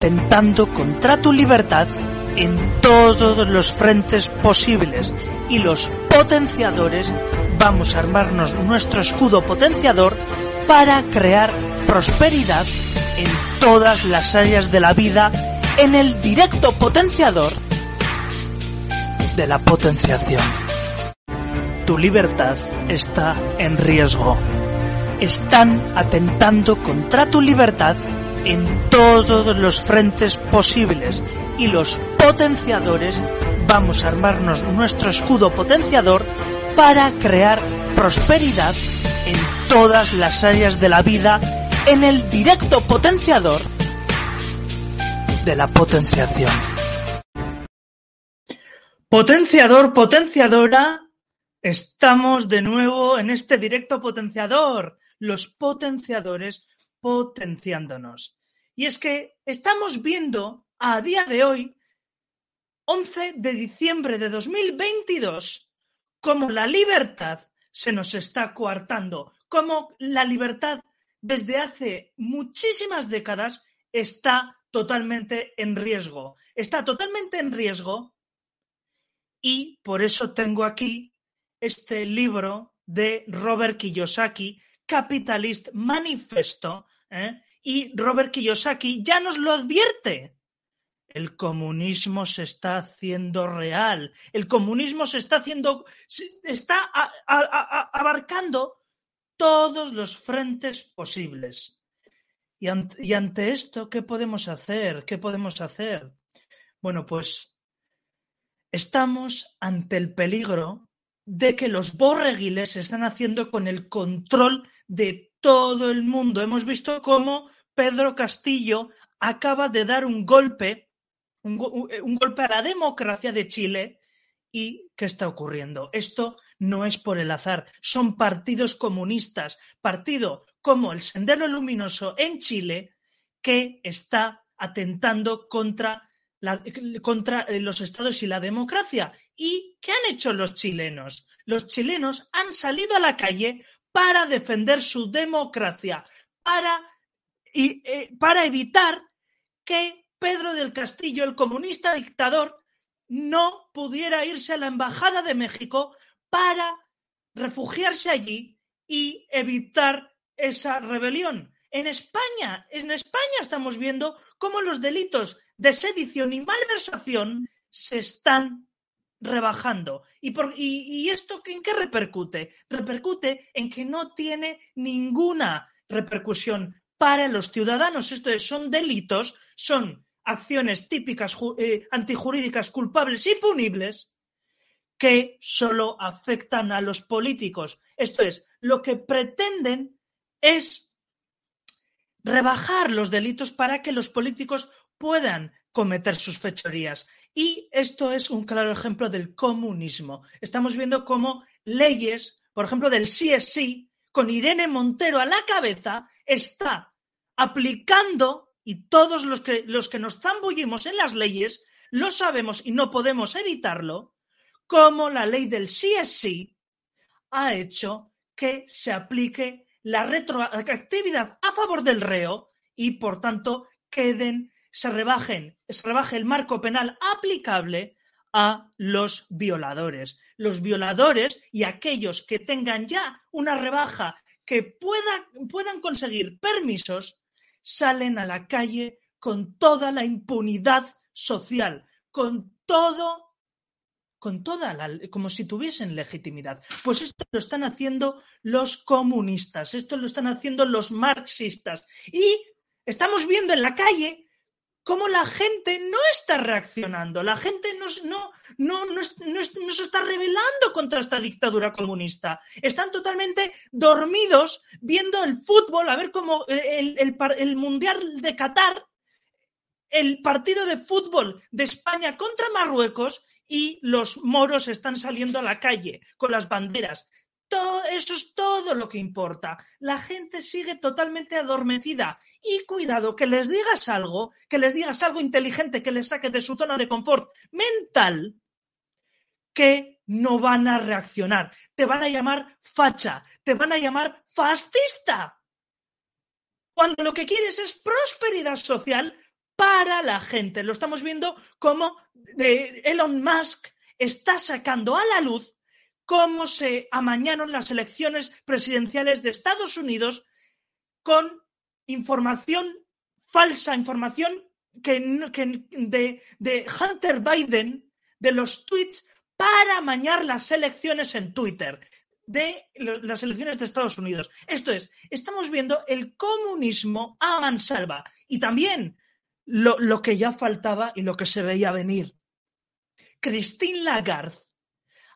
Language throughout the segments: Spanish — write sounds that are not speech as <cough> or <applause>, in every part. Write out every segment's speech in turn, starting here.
Tentando contra tu libertad en todos los frentes posibles y los potenciadores vamos a armarnos nuestro escudo potenciador para crear prosperidad en todas las áreas de la vida en el directo potenciador de la potenciación. Tu libertad está en riesgo. Están atentando contra tu libertad en todos los frentes posibles y los potenciadores vamos a armarnos nuestro escudo potenciador para crear prosperidad en todas las áreas de la vida en el directo potenciador de la potenciación. Potenciador, potenciadora, estamos de nuevo en este directo potenciador, los potenciadores potenciándonos. Y es que estamos viendo a día de hoy, 11 de diciembre de 2022, cómo la libertad se nos está coartando, cómo la libertad desde hace muchísimas décadas está totalmente en riesgo. Está totalmente en riesgo y por eso tengo aquí este libro de Robert Kiyosaki, Capitalist Manifesto, ¿eh? Y Robert Kiyosaki ya nos lo advierte. El comunismo se está haciendo real. El comunismo se está haciendo, está abarcando todos los frentes posibles. Y y ante esto, ¿qué podemos hacer? ¿Qué podemos hacer? Bueno, pues estamos ante el peligro de que los borreguiles se están haciendo con el control de todo el mundo. Hemos visto cómo Pedro Castillo acaba de dar un golpe, un, un golpe a la democracia de Chile. ¿Y qué está ocurriendo? Esto no es por el azar, son partidos comunistas, partido como el Sendero Luminoso en Chile, que está atentando contra contra eh, los estados y la democracia. ¿Y qué han hecho los chilenos? Los chilenos han salido a la calle para defender su democracia, para, y, eh, para evitar que Pedro del Castillo, el comunista dictador, no pudiera irse a la Embajada de México para refugiarse allí y evitar esa rebelión. En España, en España estamos viendo cómo los delitos de sedición y malversación se están rebajando. ¿Y, por, y, esto en qué repercute? Repercute en que no tiene ninguna repercusión para los ciudadanos. Esto es, son delitos, son acciones típicas eh, antijurídicas culpables y punibles que solo afectan a los políticos. Esto es, lo que pretenden es rebajar los delitos para que los políticos puedan cometer sus fechorías. Y esto es un claro ejemplo del comunismo. Estamos viendo cómo leyes, por ejemplo, del CSI, con Irene Montero a la cabeza, está aplicando, y todos los que, los que nos zambullimos en las leyes, lo sabemos y no podemos evitarlo, cómo la ley del CSI ha hecho que se aplique la retroactividad a favor del reo y, por tanto, queden, se rebajen, se rebaje el marco penal aplicable a los violadores. Los violadores y aquellos que tengan ya una rebaja que puedan conseguir permisos, salen a la calle con toda la impunidad social, con todo con toda la, como si tuviesen legitimidad. Pues esto lo están haciendo los comunistas, esto lo están haciendo los marxistas. Y estamos viendo en la calle cómo la gente no está reaccionando, la gente no, no, no, no, se está rebelando contra esta dictadura comunista. Están totalmente dormidos viendo el fútbol, a ver cómo el, el Mundial de Qatar el partido de fútbol de España contra Marruecos y los moros están saliendo a la calle con las banderas. Todo, eso es todo lo que importa. La gente sigue totalmente adormecida. Y cuidado, que les digas algo, que les digas algo inteligente que les saque de su zona de confort mental, que no van a reaccionar. Te van a llamar facha, te van a llamar fascista. Cuando lo que quieres es prosperidad social para la gente. Lo estamos viendo como eh, Elon Musk está sacando a la luz cómo se amañaron las elecciones presidenciales de Estados Unidos con información falsa, información que, de, Hunter Biden, de los tweets para amañar las elecciones en Twitter de las elecciones de Estados Unidos. Esto es, estamos viendo el comunismo a mansalva y también lo, que ya faltaba y lo que se veía venir. Christine Lagarde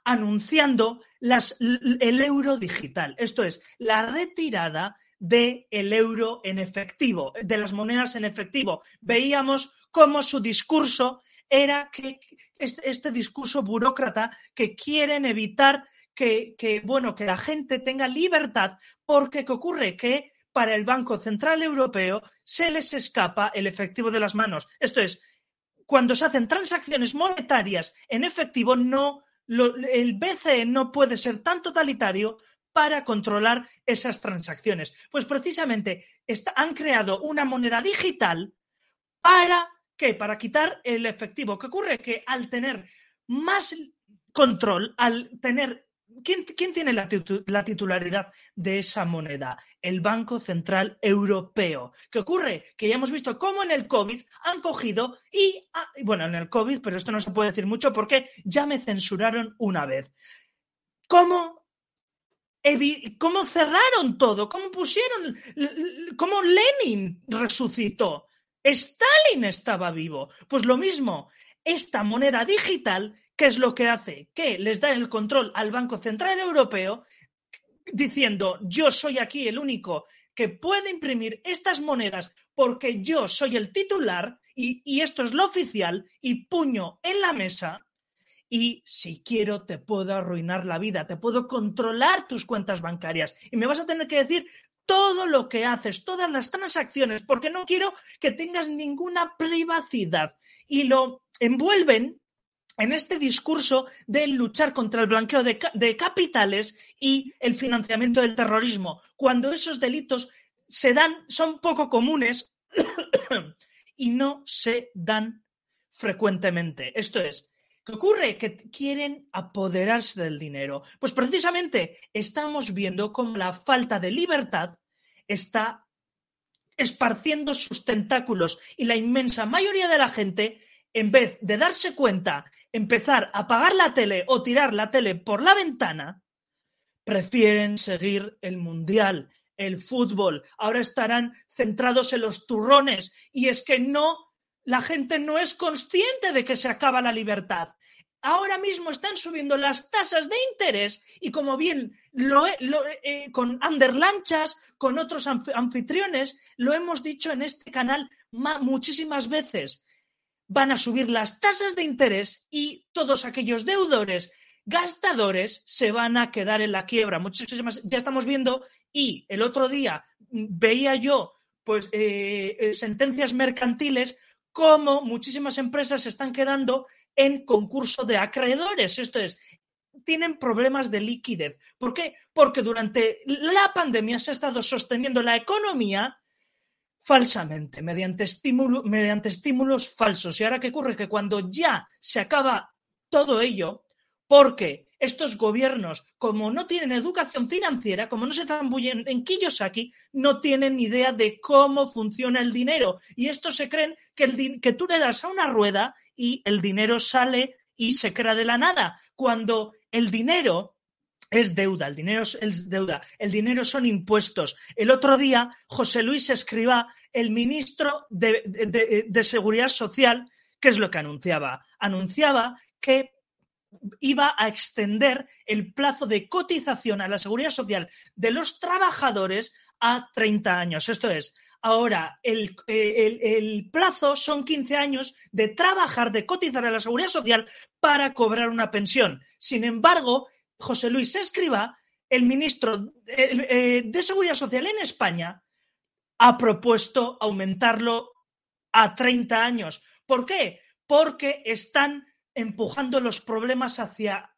anunciando las, el euro digital, esto es, la retirada del euro en efectivo, de las monedas en efectivo. Veíamos cómo su discurso era que este, discurso burócrata que quieren evitar que, que, bueno, que la gente tenga libertad, porque ¿qué ocurre? Que para el Banco Central Europeo se les escapa el efectivo de las manos. Esto es, cuando se hacen transacciones monetarias en efectivo, no, el BCE no puede ser tan totalitario para controlar esas transacciones. Pues precisamente han creado una moneda digital para qué? Para quitar el efectivo. ¿Qué ocurre? Que al tener más control, al tener ¿Quién, tiene la, titularidad de esa moneda? El Banco Central Europeo. ¿Qué ocurre? Que ya hemos visto cómo en el COVID han cogido y, ah, bueno, en el COVID, pero esto no se puede decir mucho porque ya me censuraron una vez. ¿Cómo, cómo cerraron todo? ¿Cómo pusieron? ¿Cómo Lenin resucitó? Stalin estaba vivo. Pues lo mismo, esta moneda digital ¿Qué es lo que hace? Que les da el control al Banco Central Europeo diciendo yo soy aquí el único que puede imprimir estas monedas porque yo soy el titular y, esto es lo oficial y puño en la mesa y si quiero te puedo arruinar la vida, te puedo controlar tus cuentas bancarias y me vas a tener que decir todo lo que haces, todas las transacciones, porque no quiero que tengas ninguna privacidad y lo envuelven en este discurso de luchar contra el blanqueo de, capitales y el financiamiento del terrorismo, cuando esos delitos se dan, son poco comunes <coughs> y no se dan frecuentemente. Esto es, ¿qué ocurre? Que quieren apoderarse del dinero. Pues precisamente estamos viendo cómo la falta de libertad está esparciendo sus tentáculos y la inmensa mayoría de la gente en vez de darse cuenta, empezar a apagar la tele o tirar la tele por la ventana, prefieren seguir el mundial, el fútbol. Ahora estarán centrados en los turrones y es que no, la gente no es consciente de que se acaba la libertad. Ahora mismo están subiendo las tasas de interés y como bien eh, con Lanchas, con otros anfitriones, lo hemos dicho en este canal muchísimas veces van a subir las tasas de interés y todos aquellos deudores gastadores se van a quedar en la quiebra. Muchísimas, ya estamos viendo y el otro día veía yo pues eh, eh, sentencias mercantiles como muchísimas empresas se están quedando en concurso de acreedores. Esto es, tienen problemas de liquidez. ¿Por qué? Porque durante la pandemia se ha estado sosteniendo la economía falsamente, mediante, mediante estímulos falsos. ¿Y ahora qué ocurre? Que cuando ya se acaba todo ello, porque estos gobiernos, como no tienen educación financiera, como no se zambullen en Kiyosaki, no tienen idea de cómo funciona el dinero. Y estos se creen que, el que tú le das a una rueda y el dinero sale y se crea de la nada, cuando el dinero es deuda, el dinero es deuda, el dinero son impuestos. El otro día, José Luis Escriba, el ministro de, Seguridad Social, ¿qué es lo que anunciaba? Anunciaba que iba a extender el plazo de cotización a la seguridad social de los trabajadores a 30 años. Esto es, ahora el, el, el, plazo son 15 años de trabajar, de cotizar a la seguridad social para cobrar una pensión. Sin embargo, José Luis Escriba, el ministro de, de Seguridad Social en España, ha propuesto aumentarlo a 30 años. ¿Por qué? Porque están empujando los problemas hacia...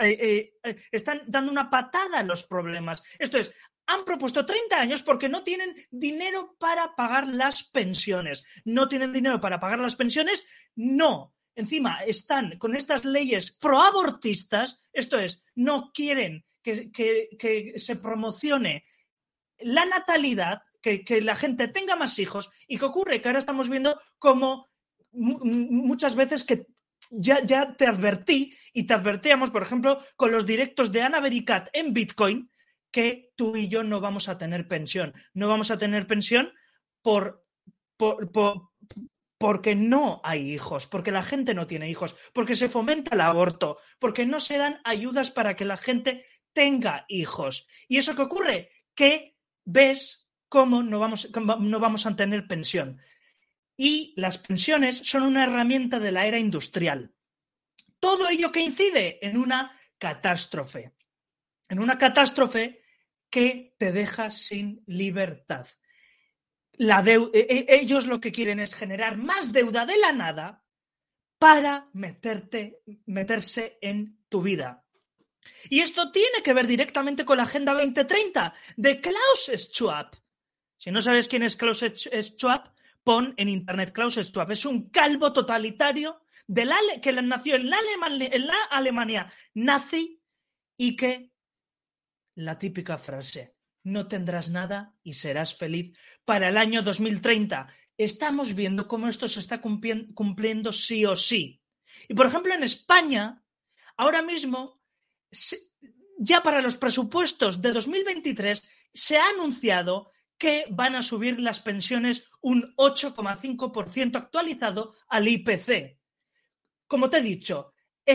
Eh, eh, están dando una patada a los problemas. Esto es, han propuesto 30 años porque no tienen dinero para pagar las pensiones. ¿No tienen dinero para pagar las pensiones? No. Encima están con estas leyes proabortistas, esto es, no quieren que, que, que se promocione la natalidad, que, que, la gente tenga más hijos. ¿Y qué ocurre? Que ahora estamos viendo como muchas veces que ya, ya te advertí y te advertíamos, por ejemplo, con los directos de Ana Bericat en Bitcoin, que tú y yo no vamos a tener pensión. No vamos a tener pensión por, por, por, porque no hay hijos, porque la gente no tiene hijos, porque se fomenta el aborto, porque no se dan ayudas para que la gente tenga hijos. ¿Y eso qué ocurre? Que ves cómo no vamos, no vamos a tener pensión y las pensiones son una herramienta de la era industrial. Todo ello que incide en una catástrofe, en una catástrofe que te deja sin libertad. E, e, ellos lo que quieren es generar más deuda de la nada para meterte, meterse en tu vida. Y esto tiene que ver directamente con la Agenda 2030 de Klaus Schwab. Si no sabes quién es Klaus Schwab, pon en internet Klaus Schwab. Es un calvo totalitario de la, que nació en la, en la Alemania nazi y que la típica frase, no tendrás nada y serás feliz para el año 2030. Estamos viendo cómo esto se está cumpliendo sí o sí. Y por ejemplo, en España, ahora mismo, ya para los presupuestos de 2023, se ha anunciado que van a subir las pensiones un 8,5% actualizado al IPC. Como te he dicho, e,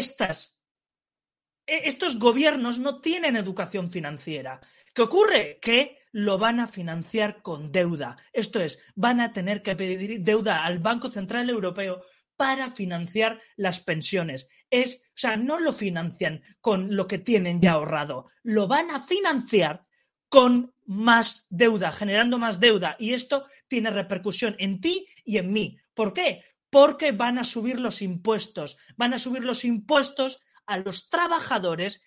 estos gobiernos no tienen educación financiera. ¿Qué ocurre? Que lo van a financiar con deuda. Esto es, van a tener que pedir deuda al Banco Central Europeo para financiar las pensiones. Es, o sea, no lo financian con lo que tienen ya ahorrado, lo van a financiar con más deuda, generando más deuda. Y esto tiene repercusión en ti y en mí. ¿Por qué? Porque van a subir los impuestos. Van a subir los impuestos a los trabajadores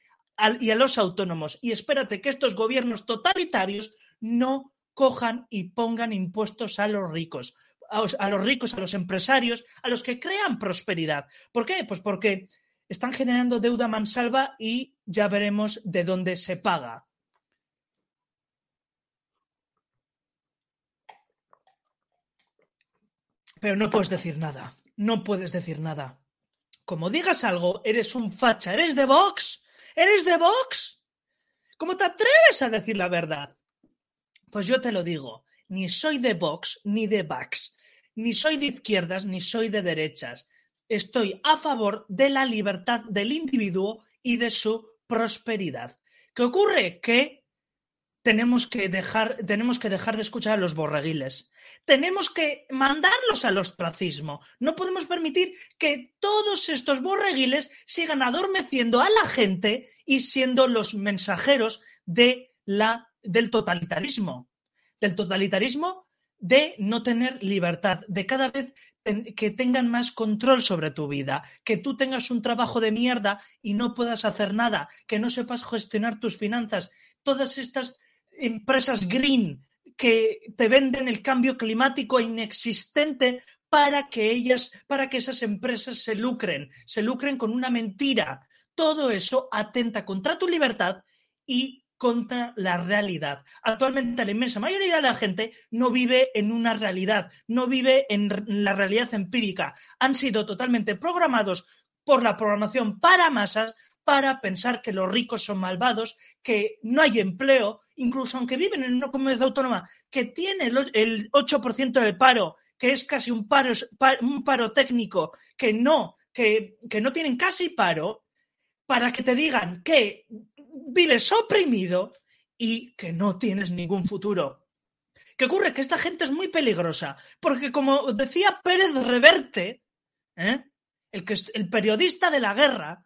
y a los autónomos. Y espérate que estos gobiernos totalitarios no cojan y pongan impuestos a los ricos. A los ricos, a los empresarios, a los que crean prosperidad. ¿Por qué? Pues porque están generando deuda mansalva y ya veremos de dónde se paga. Pero no puedes decir nada. No puedes decir nada. Como digas algo, eres un facha. ¿Eres de Vox? ¿Eres de Vox? ¿Cómo te atreves a decir la verdad? Pues yo te lo digo. Ni soy de Vox ni de Vax. Ni soy de izquierdas ni soy de derechas. Estoy a favor de la libertad del individuo y de su prosperidad. ¿Qué ocurre? Que tenemos que dejar, tenemos que dejar de escuchar a los borreguiles. Tenemos que mandarlos al ostracismo. No podemos permitir que todos estos borreguiles sigan adormeciendo a la gente y siendo los mensajeros de la, del totalitarismo. Del totalitarismo de no tener libertad, de cada vez que tengan más control sobre tu vida, que tú tengas un trabajo de mierda y no puedas hacer nada, que no sepas gestionar tus finanzas. Todas estas empresas green que te venden el cambio climático inexistente para que ellas, para que esas empresas se lucren, se lucren con una mentira. Todo eso atenta contra tu libertad y contra la realidad. Actualmente la inmensa mayoría de la gente no vive en una realidad, no vive en la realidad empírica. Han sido totalmente programados por la programación para masas para pensar que los ricos son malvados, que no hay empleo, incluso aunque viven en una comunidad autónoma que tiene el 8% de paro, que es casi un paro, técnico, que no, que, que no tienen casi paro, para que te digan que vives oprimido y que no tienes ningún futuro. ¿Qué ocurre? Que esta gente es muy peligrosa, porque como decía Pérez Reverte, ¿eh? el, que, el periodista de la guerra,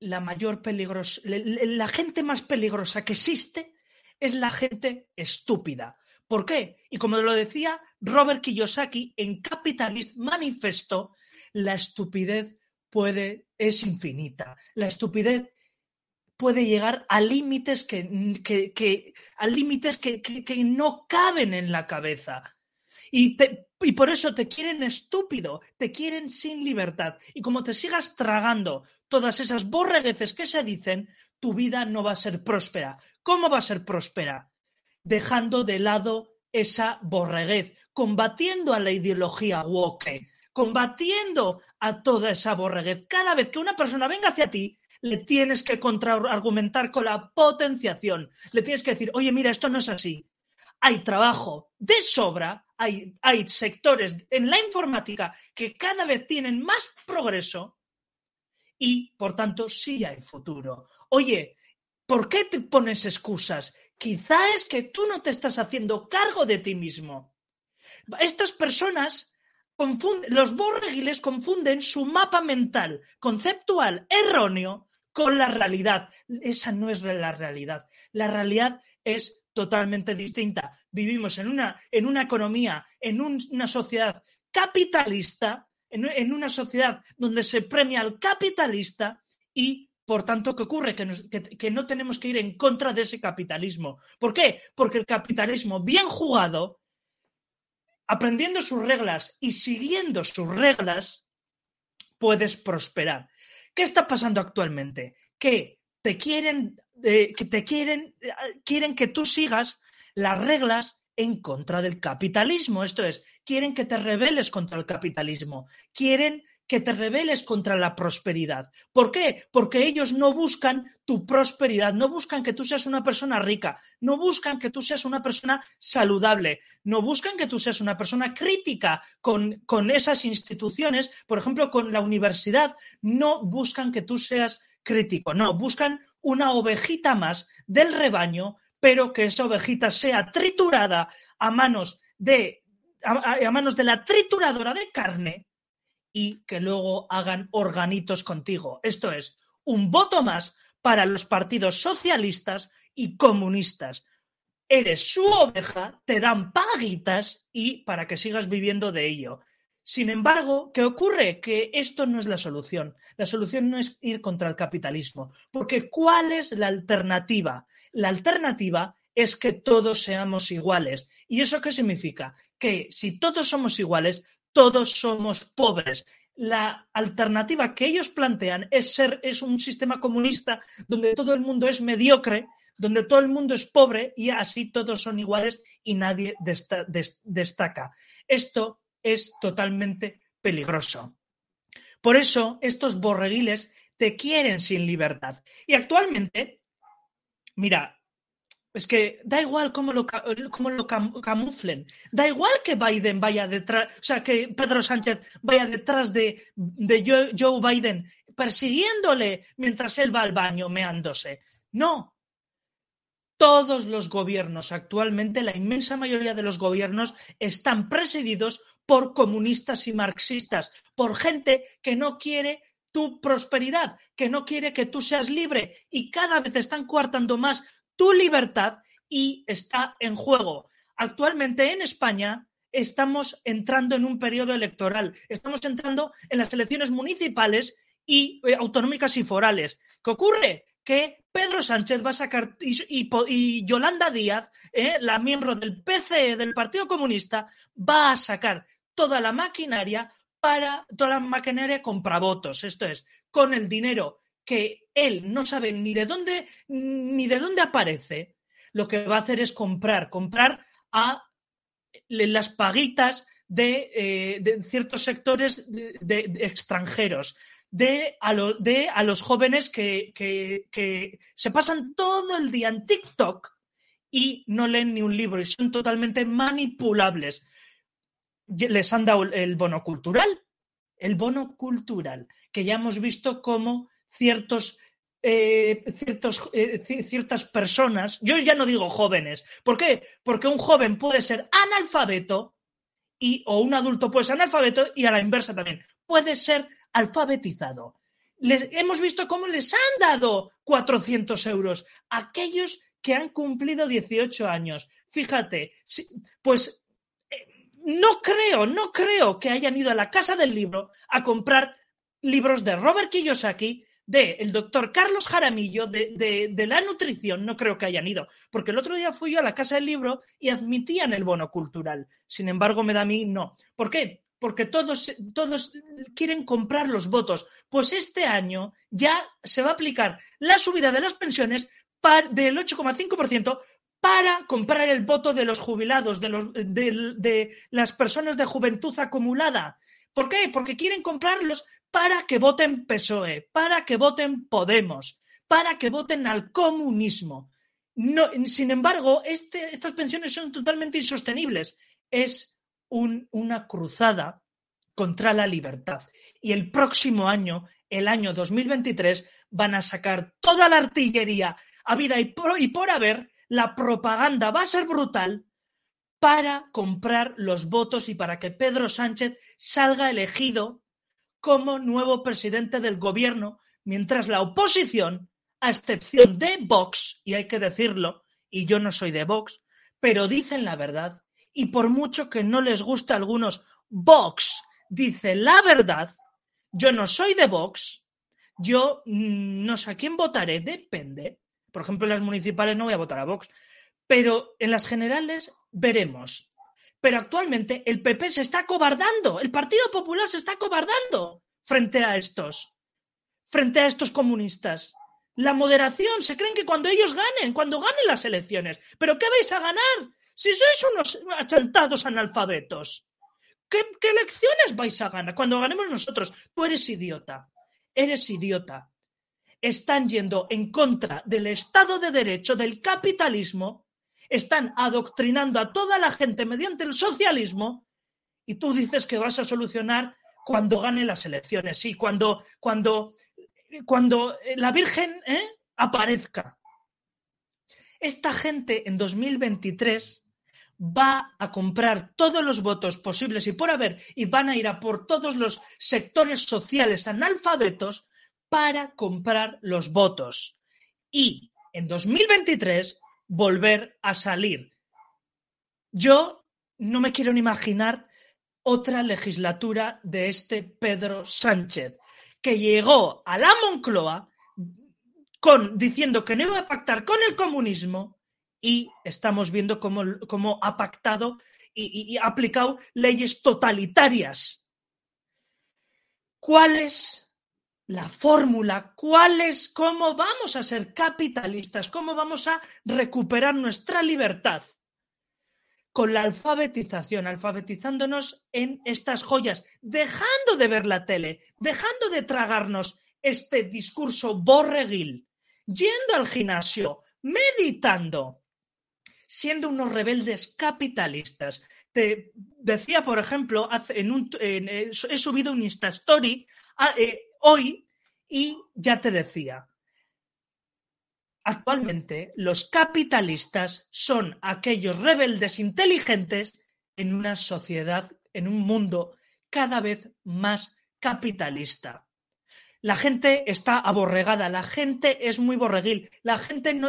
la mayor peligrosa, la gente más peligrosa que existe es la gente estúpida. ¿Por qué? Y como lo decía Robert Kiyosaki en Capitalist Manifesto, la estupidez puede, es infinita. La estupidez puede llegar a límites que, que, a límites que, que, no caben en la cabeza. Y, y por eso te quieren estúpido, te quieren sin libertad. Y como te sigas tragando todas esas borregueces que se dicen, tu vida no va a ser próspera. ¿Cómo va a ser próspera? Dejando de lado esa borreguez, combatiendo a la ideología woke, combatiendo a toda esa borreguez. Cada vez que una persona venga hacia ti, le tienes que contraargumentar con la potenciación. Le tienes que decir, oye, mira, esto no es así. Hay trabajo de sobra, hay, sectores en la informática que cada vez tienen más progreso y, por tanto, sí hay futuro. Oye, ¿por qué te pones excusas? Quizá es que tú no te estás haciendo cargo de ti mismo. Estas personas confunden, los borreguiles confunden su mapa mental conceptual erróneo con la realidad. Esa no es la realidad. La realidad es totalmente distinta. Vivimos en una, en una economía, en una sociedad capitalista en, una sociedad donde se premia al capitalista y por tanto, ¿qué ocurre? Que, no tenemos que ir en contra de ese capitalismo. ¿Por qué? Porque el capitalismo bien jugado, aprendiendo sus reglas y siguiendo sus reglas, puedes prosperar. ¿Qué está pasando actualmente? Que te quieren, que te quieren, eh, quieren que tú sigas las reglas en contra del capitalismo. Esto es, quieren que te rebeles contra el capitalismo, quieren que te rebeles contra la prosperidad. ¿Por qué? Porque ellos no buscan tu prosperidad, no buscan que tú seas una persona rica, no buscan que tú seas una persona saludable, no buscan que tú seas una persona crítica con, con esas instituciones, por ejemplo, con la universidad, no buscan que tú seas crítico, no, buscan una ovejita más del rebaño pero que esa ovejita sea triturada a manos de, a, manos de la trituradora de carne y que luego hagan organitos contigo. Esto es, un voto más para los partidos socialistas y comunistas. Eres su oveja, te dan paguitas y para que sigas viviendo de ello. Sin embargo, ¿qué ocurre? Que esto no es la solución. La solución no es ir contra el capitalismo, porque ¿cuál es la alternativa? La alternativa es que todos seamos iguales. ¿Y eso qué significa? Que si todos somos iguales, todos somos pobres. La alternativa que ellos plantean es ser es un sistema comunista donde todo el mundo es mediocre, donde todo el mundo es pobre y así todos son iguales y nadie destaca. Esto es totalmente peligroso. Por eso estos borreguiles te quieren sin libertad. Y actualmente, mira, es que da igual cómo lo, lo camuflen, da igual que Biden vaya detrás, o sea, que Pedro Sánchez vaya detrás de, de Joe Biden persiguiéndole mientras él va al baño meándose. No, todos los gobiernos actualmente, la inmensa mayoría de los gobiernos están presididos por comunistas y marxistas, por gente que no quiere tu prosperidad, que no quiere que tú seas libre y cada vez están coartando más tu libertad y está en juego. Actualmente en España estamos entrando en un periodo electoral, estamos entrando en las elecciones municipales y eh, autonómicas y forales. ¿Qué ocurre? Que Pedro Sánchez va a sacar y, Yolanda Díaz, eh, la miembro del PCE del Partido Comunista, va a sacar toda la maquinaria para toda la maquinaria compra votos. Esto es, con el dinero que él no sabe ni de dónde ni de dónde aparece, lo que va a hacer es comprar, comprar a las paguitas de, eh, ciertos sectores de, extranjeros, de a, de a, los jóvenes que, que se pasan todo el día en TikTok y no leen ni un libro y son totalmente manipulables les han dado el bono cultural, el bono cultural, que ya hemos visto cómo ciertos eh, ciertos, eh, ciertas personas, yo ya no digo jóvenes, ¿por qué? Porque un joven puede ser analfabeto y, o un adulto puede ser analfabeto y a la inversa también, puede ser alfabetizado. Hemos visto cómo les han dado 400 euros a aquellos que han cumplido 18 años. Fíjate, pues eh, no creo, no creo que hayan ido a la casa del libro a comprar libros de Robert Kiyosaki, de el doctor Carlos Jaramillo, de, de, la nutrición, no creo que hayan ido, porque el otro día fui yo a la casa del libro y admitían el bono cultural. Sin embargo, me da a mí no. ¿Por qué? Porque todos, todos quieren comprar los votos. Pues este año ya se va a aplicar la subida de las pensiones del 8,5% para comprar el voto de los jubilados, de, los, de, las personas de juventud acumulada. ¿Por qué? Porque quieren comprarlos para que voten PSOE, para que voten Podemos, para que voten al comunismo. Sin embargo, este, estas pensiones son totalmente insostenibles. Es una cruzada contra la libertad. Y el próximo año, el año 2023, van a sacar toda la artillería a vida y por, y por haber, la propaganda va a ser brutal para comprar los votos y para que Pedro Sánchez salga elegido como nuevo presidente del gobierno, mientras la oposición, a excepción de Vox, y hay que decirlo, y yo no soy de Vox, pero dicen la verdad, y por mucho que no les guste a algunos, Vox dice la verdad, yo no soy de Vox, yo mm, no sé a quién votaré, depende, por ejemplo, en las municipales no voy a votar a Vox, pero en las generales veremos. Pero actualmente el PP se está cobardando, el Partido Popular se está cobardando frente a estos, frente a estos comunistas. La moderación, se creen que cuando ellos ganen, cuando ganen las elecciones. ¿Pero qué vais a ganar? Si sois unos achantados analfabetos. ¿Qué, ¿Qué elecciones vais a ganar? Cuando ganemos nosotros, tú eres idiota. Eres idiota están yendo en contra del Estado de Derecho, del capitalismo, están adoctrinando a toda la gente mediante el socialismo y tú dices que vas a solucionar cuando gane las elecciones, sí, cuando, cuando, cuando la Virgen ¿eh? aparezca. Esta gente en 2023 va a comprar todos los votos posibles y por haber y van a ir a por todos los sectores sociales analfabetos para comprar los votos y en 2023 volver a salir. Yo no me quiero ni imaginar otra legislatura de este Pedro Sánchez, que llegó a la Moncloa con, diciendo que no iba a pactar con el comunismo y estamos viendo cómo, ha pactado y, y ha aplicado leyes totalitarias. ¿Cuál es la fórmula, cuál es, cómo vamos a ser capitalistas, cómo vamos a recuperar nuestra libertad con la alfabetización, alfabetizándonos en estas joyas, dejando de ver la tele, dejando de tragarnos este discurso borreguil, yendo al gimnasio, meditando, siendo unos rebeldes capitalistas. Te decía, por ejemplo, eh, he subido un Insta Story ah, eh, hoy y ya te decía, actualmente los capitalistas son aquellos rebeldes inteligentes en una sociedad, en un mundo cada vez más capitalista. La gente está aborregada, la gente es muy borreguil, la gente,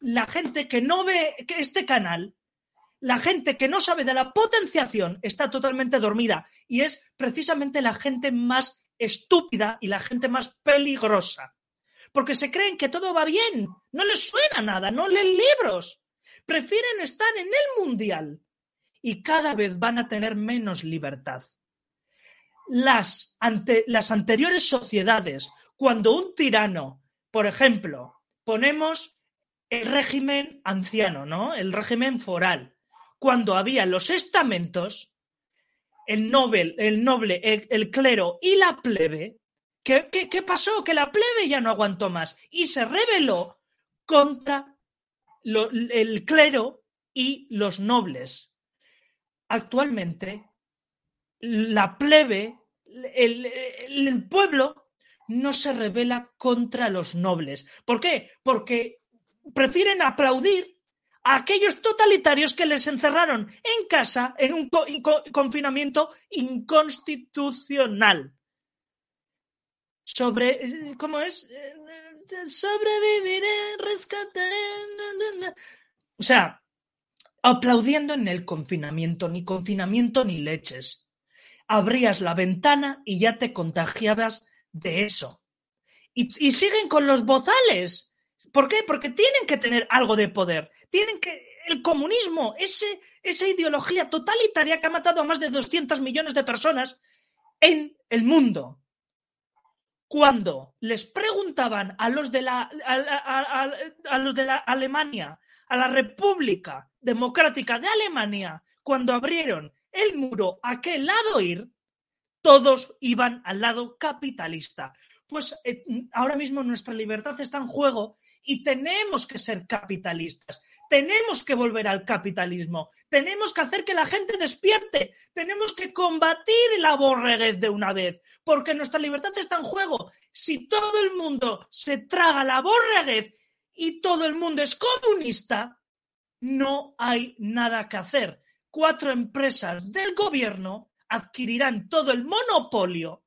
la gente que no ve este canal, la gente que no sabe de la potenciación está totalmente dormida y es precisamente la gente más estúpida y la gente más peligrosa. Porque se creen que todo va bien, no les suena nada, no leen libros, prefieren estar en el mundial y cada vez van a tener menos libertad. Las, ante, las anteriores sociedades, cuando un tirano, por ejemplo, ponemos el régimen anciano, ¿no? El régimen foral, cuando había los estamentos, el, noble, el clero y la plebe, ¿qué, ¿qué, pasó? Que la plebe ya no aguantó más y se rebeló contra el clero y los nobles. Actualmente, la plebe, el, pueblo, no se revela contra los nobles. ¿Por qué? Porque prefieren aplaudir a aquellos totalitarios que les encerraron en casa en un confinamiento inconstitucional. Sobre, ¿cómo es? Sobreviviré, rescataré. O sea, aplaudiendo en el confinamiento, ni confinamiento ni leches. Abrías la ventana y ya te contagiabas de eso. Y, siguen con los bozales. ¿Por qué? Porque tienen que tener algo de poder. Tienen que. El comunismo, ese, esa ideología totalitaria que ha matado a más de 200 millones de personas en el mundo. Cuando les preguntaban a los de la, a los de la Alemania, a la República Democrática de Alemania, cuando abrieron el muro, ¿a qué lado ir? todos iban al lado capitalista. Pues eh, ahora mismo nuestra libertad está en juego y tenemos que ser capitalistas. Tenemos que volver al capitalismo. Tenemos que hacer que la gente despierte. Tenemos que combatir la borreguez de una vez, porque nuestra libertad está en juego. Si todo el mundo se traga la borreguez y todo el mundo es comunista, no hay nada que hacer. Cuatro empresas del gobierno adquirirán todo el monopolio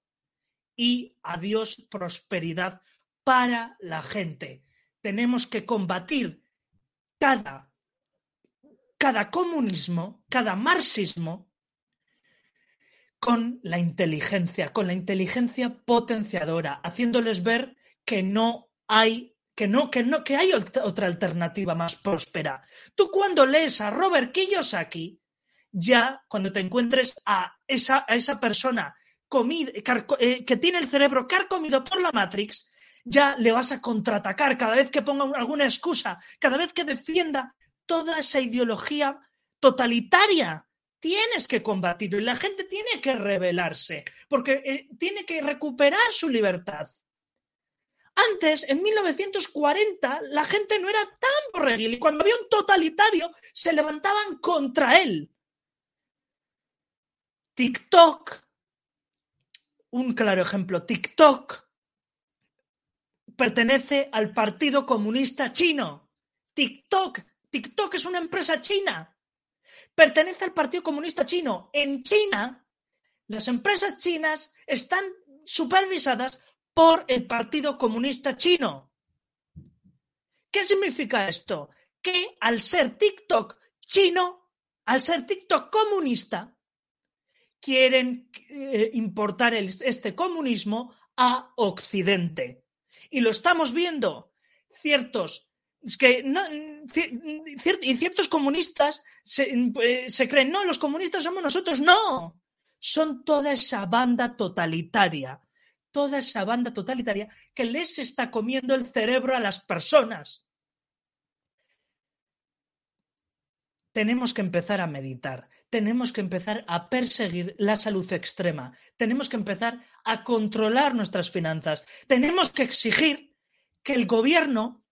y adiós prosperidad para la gente. Tenemos que combatir cada, cada comunismo, cada marxismo con la inteligencia, con la inteligencia potenciadora, haciéndoles ver que no hay que no, que no, que hay otra alternativa más próspera. Tú cuando lees a Robert Kiyosaki, ya cuando te encuentres a esa, a esa persona eh, que tiene el cerebro carcomido por la Matrix, ya le vas a contraatacar cada vez que ponga alguna excusa, cada vez que defienda toda esa ideología totalitaria. Tienes que combatirlo y la gente tiene que rebelarse porque eh, tiene que recuperar su libertad. Antes, en 1940, la gente no era tan borreguil y cuando había un totalitario se levantaban contra él. TikTok, un claro ejemplo, TikTok pertenece al Partido Comunista Chino. TikTok, TikTok es una empresa china. Pertenece al Partido Comunista Chino. En China, las empresas chinas están supervisadas por el Partido Comunista Chino. ¿Qué significa esto? Que al ser TikTok chino, al ser TikTok comunista, quieren eh, importar este comunismo a Occidente. Y lo estamos viendo. Ciertos y ciertos comunistas eh, se, creen, no, los comunistas somos nosotros, no, son toda esa banda totalitaria, toda esa banda totalitaria que les está comiendo el cerebro a las personas. Tenemos que empezar a meditar, tenemos que empezar a perseguir la salud extrema, tenemos que empezar a controlar nuestras finanzas, tenemos que exigir que el gobierno,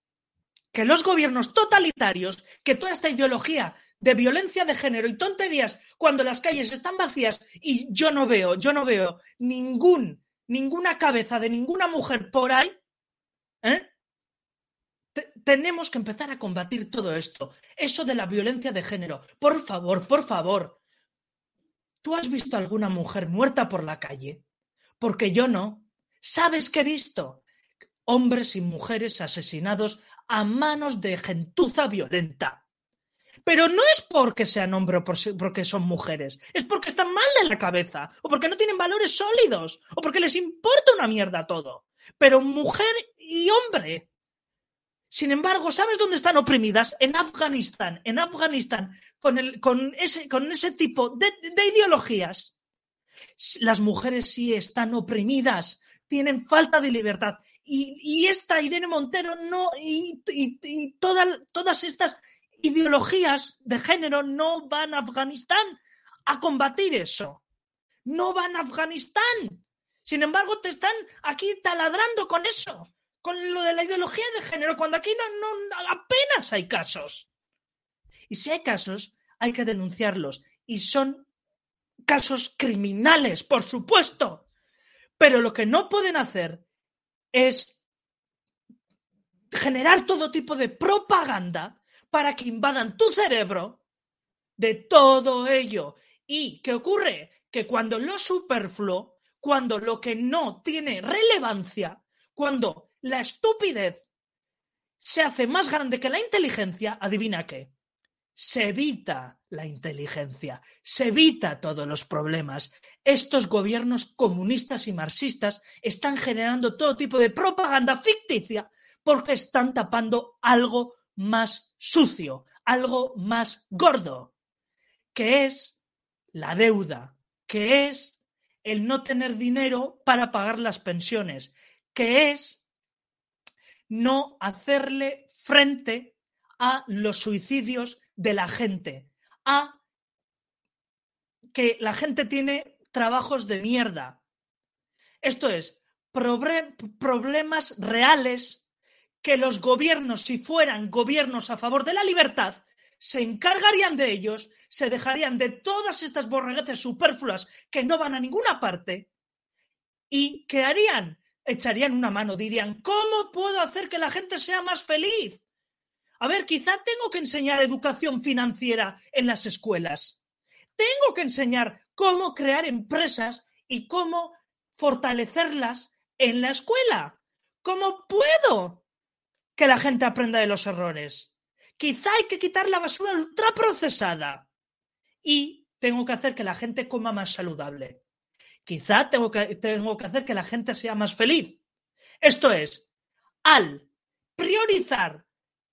que los gobiernos totalitarios, que toda esta ideología de violencia de género y tonterías cuando las calles están vacías y yo no veo, yo no veo ningún, ninguna cabeza de ninguna mujer por ahí, ¿eh? Tenemos que empezar a combatir todo esto. Eso de la violencia de género. Por favor, por favor. ¿Tú has visto alguna mujer muerta por la calle? Porque yo no. ¿Sabes qué he visto? Hombres y mujeres asesinados a manos de gentuza violenta. Pero no es porque sean hombres o porque son mujeres, es porque están mal de la cabeza, o porque no tienen valores sólidos, o porque les importa una mierda todo. Pero mujer y hombre, sin embargo, ¿sabes dónde están oprimidas? En Afganistán. En Afganistán, con, ese, tipo de, ideologías. Las mujeres sí están oprimidas, tienen falta de libertad. Y, esta Irene Montero no, y, todas estas ideologías de género no van a Afganistán a combatir eso. No van a Afganistán. Sin embargo, te están aquí taladrando con eso con lo de la ideología de género, cuando aquí no, apenas hay casos. Y si hay casos, hay que denunciarlos. Y son casos criminales, por supuesto. Pero lo que no pueden hacer es generar todo tipo de propaganda para que invadan tu cerebro de todo ello. ¿Y qué ocurre? Que cuando lo superfluo, cuando lo que no tiene relevancia, cuando la estupidez se hace más grande que la inteligencia, adivina qué. Se evita la inteligencia, se evita todos los problemas. Estos gobiernos comunistas y marxistas están generando todo tipo de propaganda ficticia porque están tapando algo más sucio, algo más gordo, que es la deuda, que es el no tener dinero para pagar las pensiones, que es no hacerle frente a los suicidios de la gente, a que la gente tiene trabajos de mierda. Esto es, problemas reales que los gobiernos, si fueran gobiernos a favor de la libertad, se encargarían de ellos, se dejarían de todas estas borregueces superfluas que no van a ninguna parte y ¿qué harían? Echarían una mano, dirían, ¿cómo puedo hacer que la gente sea más feliz? A ver, quizá tengo que enseñar educación financiera en las escuelas. Tengo que enseñar cómo crear empresas y cómo fortalecerlas en la escuela. ¿Cómo puedo que la gente aprenda de los errores? Quizá hay que quitar la basura ultraprocesada y tengo que hacer que la gente coma más saludable. Quizá tengo que, tengo que hacer que la gente sea más feliz. Esto es, al priorizar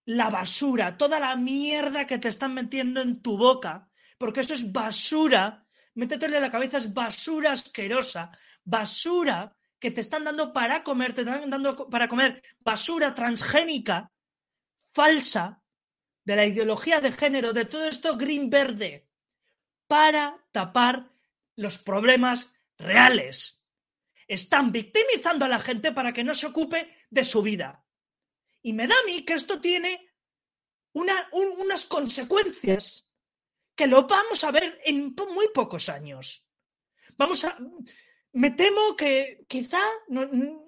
la basura, toda la mierda que te están metiendo en tu boca, porque eso es basura, métetelo en la cabeza, es basura asquerosa, basura que te están dando para comer, te están dando para comer basura transgénica, falsa, de la ideología de género, de todo esto green verde, para tapar los problemas reales. Están victimizando a la gente para que no se ocupe de su vida. Y me da a mí que esto tiene unas consecuencias que lo vamos a ver en muy pocos años. Vamos a. Me temo que quizá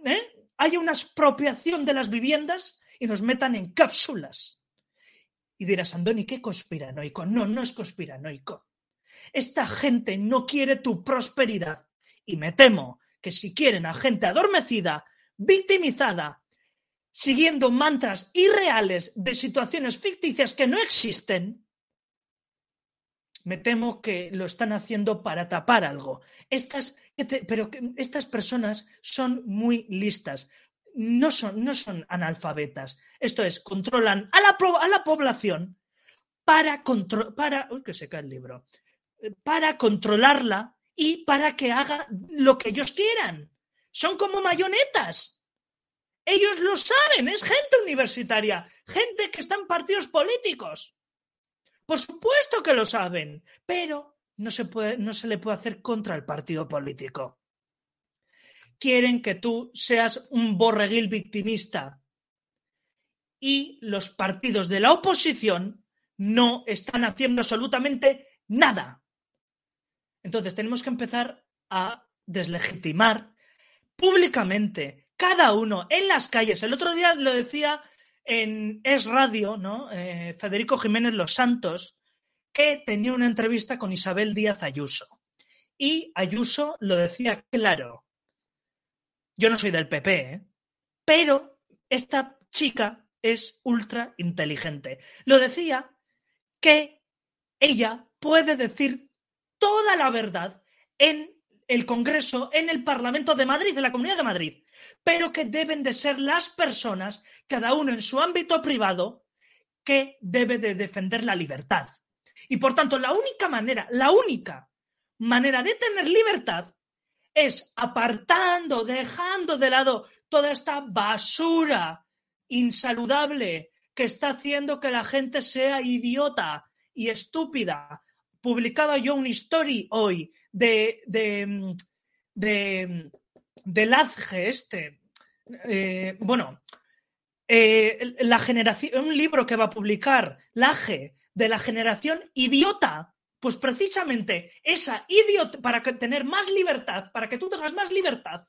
¿eh? haya una expropiación de las viviendas y nos metan en cápsulas. Y dirás, Andoni, ¿qué conspiranoico? No, no es conspiranoico. Esta gente no quiere tu prosperidad. Y me temo que si quieren a gente adormecida, victimizada, siguiendo mantras irreales de situaciones ficticias que no existen, me temo que lo están haciendo para tapar algo. Estas, pero estas personas son muy listas, no son, no son analfabetas. Esto es, controlan a la, a la población para, que se cae el libro, para controlarla y para que haga lo que ellos quieran. Son como mayonetas. Ellos lo saben, es gente universitaria, gente que está en partidos políticos. Por supuesto que lo saben, pero no se, puede, no se le puede hacer contra el partido político. Quieren que tú seas un borreguil victimista. Y los partidos de la oposición no están haciendo absolutamente nada. Entonces tenemos que empezar a deslegitimar públicamente cada uno en las calles. El otro día lo decía en Es Radio, ¿no? Eh, Federico Jiménez Los Santos, que tenía una entrevista con Isabel Díaz Ayuso. Y Ayuso lo decía claro. Yo no soy del PP, ¿eh? pero esta chica es ultra inteligente. Lo decía que ella puede decir toda la verdad en el Congreso, en el Parlamento de Madrid, en la Comunidad de Madrid, pero que deben de ser las personas, cada uno en su ámbito privado, que debe de defender la libertad. Y por tanto, la única manera, la única manera de tener libertad es apartando, dejando de lado toda esta basura insaludable que está haciendo que la gente sea idiota y estúpida, publicaba yo un story hoy de, de, de, este. Eh, bueno, eh, la generación, un libro que va a publicar Laje de la generación idiota. Pues precisamente esa idiota, para tener más libertad, para que tú tengas más libertad,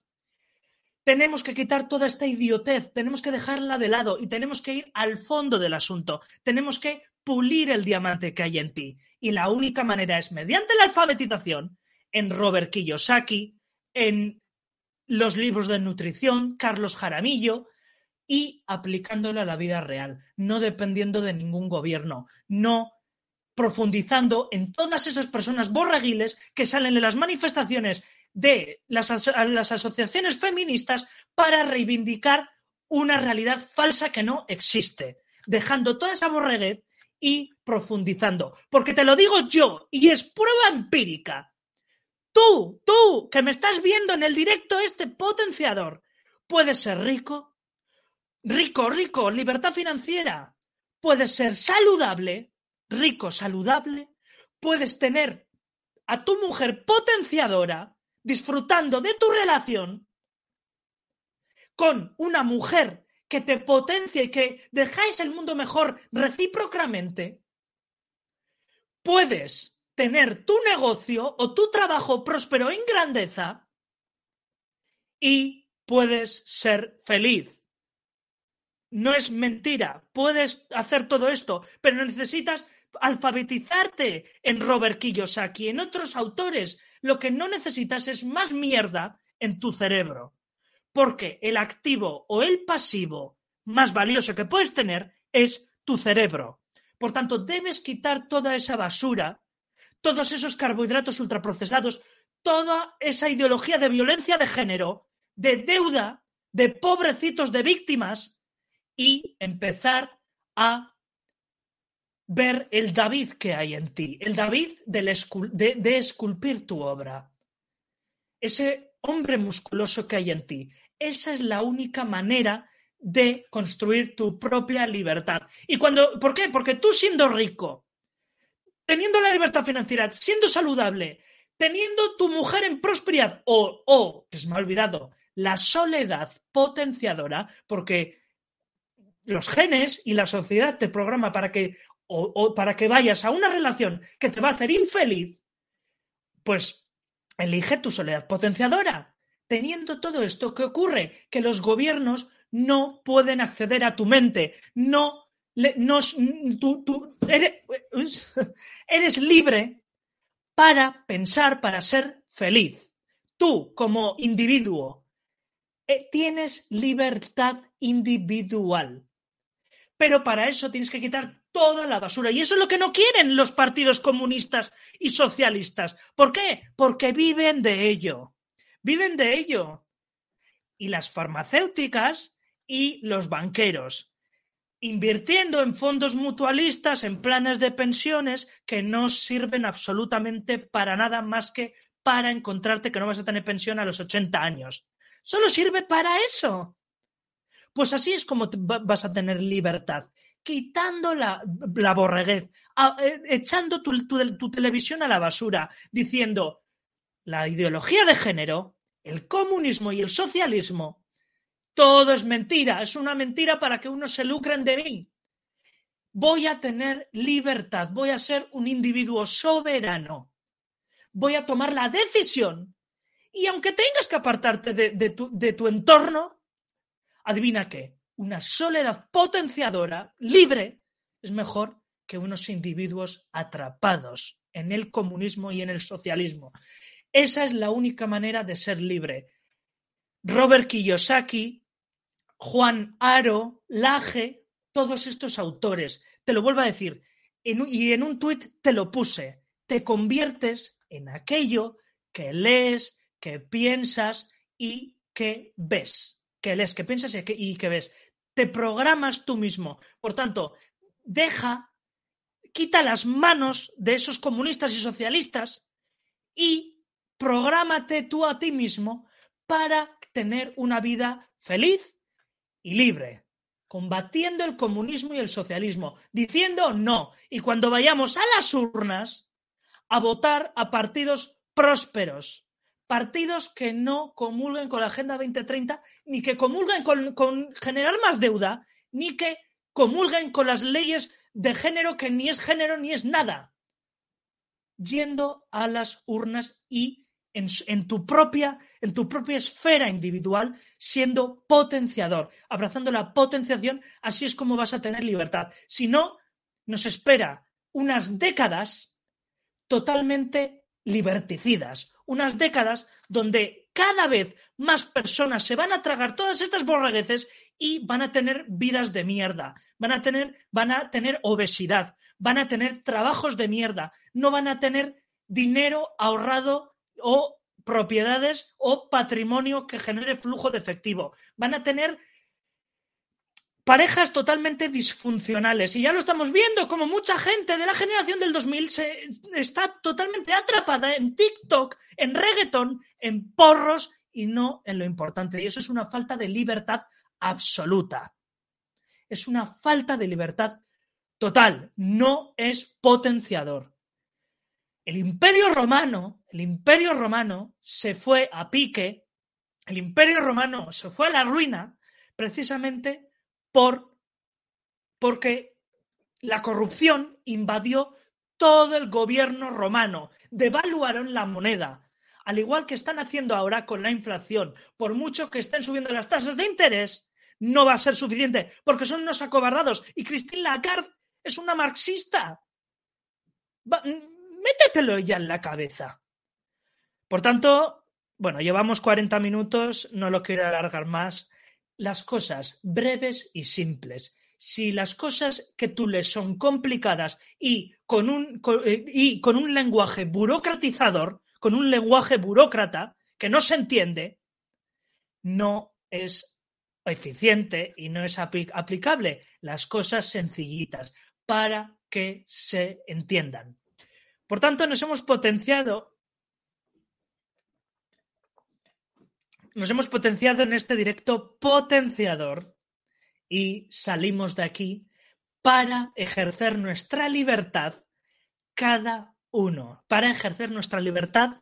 tenemos que quitar toda esta idiotez, tenemos que dejarla de lado y tenemos que ir al fondo del asunto. Tenemos que pulir el diamante que hay en ti. Y la única manera es mediante la alfabetización, en Robert Kiyosaki, en los libros de nutrición, Carlos Jaramillo, y aplicándolo a la vida real, no dependiendo de ningún gobierno, no profundizando en todas esas personas borraguiles que salen de las manifestaciones de las, asociaciones feministas para reivindicar una realidad falsa que no existe, dejando toda esa borreguez y profundizando. Porque te lo digo yo, y es prueba empírica. Tú, tú, que me estás viendo en el directo este potenciador, puedes ser rico, rico, rico, libertad financiera, puedes ser saludable, rico, saludable, puedes tener a tu mujer potenciadora, disfrutando de tu relación con una mujer que te potencia y que dejáis el mundo mejor recíprocamente, puedes tener tu negocio o tu trabajo próspero en grandeza y puedes ser feliz. No es mentira, puedes hacer todo esto, pero necesitas alfabetizarte en Robert Kiyosaki, en otros autores. Lo que no necesitas es más mierda en tu cerebro. Porque el activo o el pasivo más valioso que puedes tener es tu cerebro. Por tanto, debes quitar toda esa basura, todos esos carbohidratos ultraprocesados, toda esa ideología de violencia de género, de deuda, de pobrecitos, de víctimas, y empezar a ver el David que hay en ti, el David de, esculpir tu obra. Ese hombre musculoso que hay en ti. Esa es la única manera de construir tu propia libertad. ¿Y cuando, por qué? Porque tú siendo rico, teniendo la libertad financiera, siendo saludable, teniendo tu mujer en prosperidad o, o que se me ha olvidado, la soledad potenciadora, porque los genes y la sociedad te programa para que o, para que vayas a una relación que te va a hacer infeliz, pues elige tu soledad potenciadora. Teniendo todo esto, ¿qué ocurre? Que los gobiernos no pueden acceder a tu mente, no, no tú, eres, eres libre para pensar, para ser feliz. Tú, como individuo, eh, tienes libertad individual. Pero para eso tienes que quitar toda la basura. Y eso es lo que no quieren los partidos comunistas y socialistas. ¿Por qué? Porque viven de ello. Viven de ello. Y las farmacéuticas y los banqueros, invirtiendo en fondos mutualistas, en planes de pensiones que no sirven absolutamente para nada más que para encontrarte que no vas a tener pensión a los 80 años. Solo sirve para eso. Pues así es como vas a tener libertad quitando la, la borreguez, eh, echando tu, televisión a la basura, diciendo la ideología de género, el comunismo y el socialismo, todo es mentira, es una mentira para que unos se lucren de mí. Voy a tener libertad, voy a ser un individuo soberano, voy a tomar la decisión y aunque tengas que apartarte de, tu, de tu entorno, adivina qué, una soledad potenciadora, libre, es mejor que unos individuos atrapados en el comunismo y en el socialismo. Esa es la única manera de ser libre. Robert Kiyosaki, Juan Aro, Laje, todos estos autores, te lo vuelvo a decir, y en un tuit te lo puse, te conviertes en aquello que lees, que piensas y que ves. Que lees, que piensas y que ves te programas tú mismo. Por tanto, deja, quita las manos de esos comunistas y socialistas y prográmate tú a ti mismo para tener una vida feliz y libre, combatiendo el comunismo y el socialismo, diciendo no. Y cuando vayamos a las urnas, a votar a partidos prósperos, partidos que no comulguen con la Agenda 2030, ni que comulguen con, generar más deuda, ni que comulguen con las leyes de género que ni es género ni es nada. Yendo a las urnas y en, tu propia, en tu propia esfera individual, siendo potenciador, abrazando la potenciación, así es como vas a tener libertad. Si no, nos espera unas décadas totalmente liberticidas, unas décadas donde cada vez más personas se van a tragar todas estas borregueces y van a tener vidas de mierda, van a tener, van a tener obesidad, van a tener trabajos de mierda, no van a tener dinero ahorrado o propiedades o patrimonio que genere flujo de efectivo. Van a tener parejas totalmente disfuncionales. Y ya lo estamos viendo, como mucha gente de la generación del 2000 se, está totalmente atrapada en TikTok, en reggaeton, en porros y no en lo importante. Y eso es una falta de libertad absoluta. Es una falta de libertad total. No es potenciador. El imperio romano, el imperio romano se fue a pique, el imperio romano se fue a la ruina precisamente por, porque la corrupción invadió todo el gobierno romano, devaluaron la moneda, al igual que están haciendo ahora con la inflación. Por mucho que estén subiendo las tasas de interés, no va a ser suficiente, porque son unos acobardados. Y Christine Lagarde es una marxista métetelo ya en la cabeza. Por tanto, bueno, llevamos 40 minutos, no lo quiero alargar más. Las cosas breves y simples. Si las cosas que tú lees son complicadas y con un, eh, y con un lenguaje burocratizador, con un lenguaje burócrata que no se entiende, no es eficiente y no es aplicable. Las cosas sencillitas para que se entiendan. Por tanto, nos hemos potenciado, nos hemos potenciado en este directo potenciador y salimos de aquí para ejercer nuestra libertad cada uno, para ejercer nuestra libertad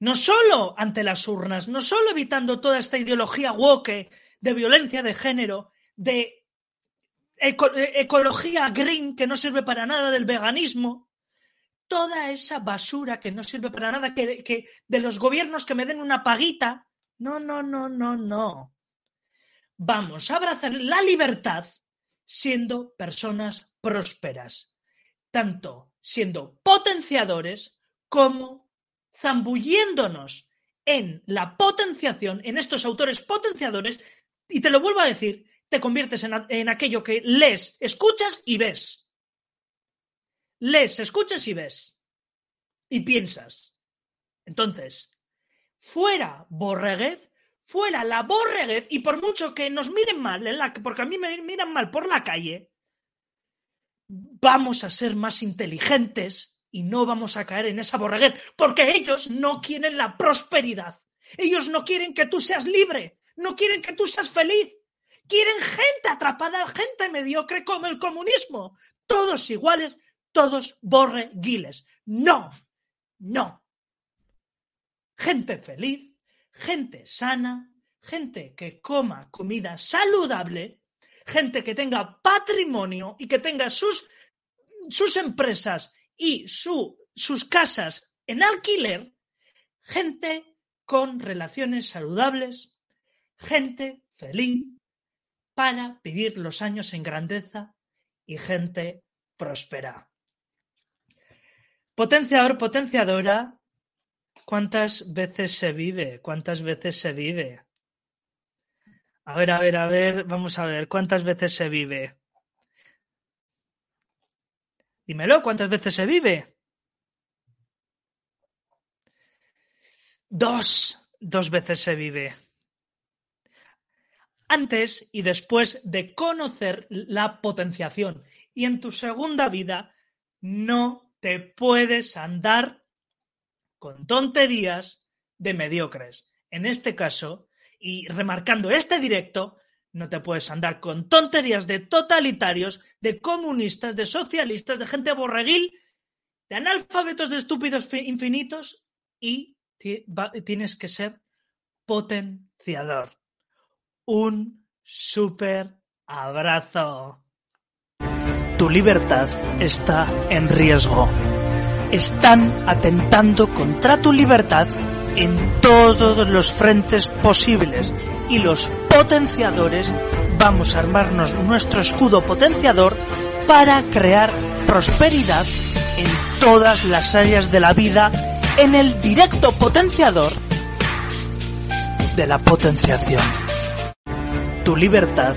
no solo ante las urnas, no solo evitando toda esta ideología woke de violencia de género, de ecología green que no sirve para nada del veganismo, toda esa basura que no sirve para nada, que, de los gobiernos que me den una paguita. No, no, no, no, no. Vamos a abrazar la libertad siendo personas prósperas, tanto siendo potenciadores como zambulléndonos en la potenciación, en estos autores potenciadores, y te lo vuelvo a decir, te conviertes en, en aquello que lees, escuchas y ves lees, escuchas y ves. Y piensas. Entonces, fuera borreguez, fuera la borreguez, y por mucho que nos miren mal, en la, porque a mí me miran mal por la calle, vamos a ser más inteligentes y no vamos a caer en esa borreguez, porque ellos no quieren la prosperidad. Ellos no quieren que tú seas libre, no quieren que tú seas feliz. Quieren gente atrapada, gente mediocre como el comunismo. Todos iguales, todos borreguiles. No, no. Gente feliz, gente sana, gente que coma comida saludable, gente que tenga patrimonio y que tenga sus, sus empresas y su, sus casas en alquiler, gente con relaciones saludables, gente feliz para vivir los años en grandeza y gente próspera. Potenciador, potenciadora, ¿cuántas veces se vive? ¿Cuántas veces se vive? A ver, a ver, a ver, vamos a ver, ¿cuántas veces se vive? Dímelo, ¿cuántas veces se vive? Dos, dos veces se vive. Antes y después de conocer la potenciación. Y en tu segunda vida no te puedes andar con tonterías de mediocres. En este caso, y remarcando este directo, no te puedes andar con tonterías de totalitarios, de comunistas, de socialistas, de gente borreguil, de analfabetos, de estúpidos infinitos y tienes que ser potenciador. Un super abrazo. Tu libertad está en riesgo. Están atentando contra tu libertad en todos los frentes posibles y los potenciadores vamos a armarnos nuestro escudo potenciador para crear prosperidad en todas las áreas de la vida en el directo potenciador de la potenciación. Tu libertad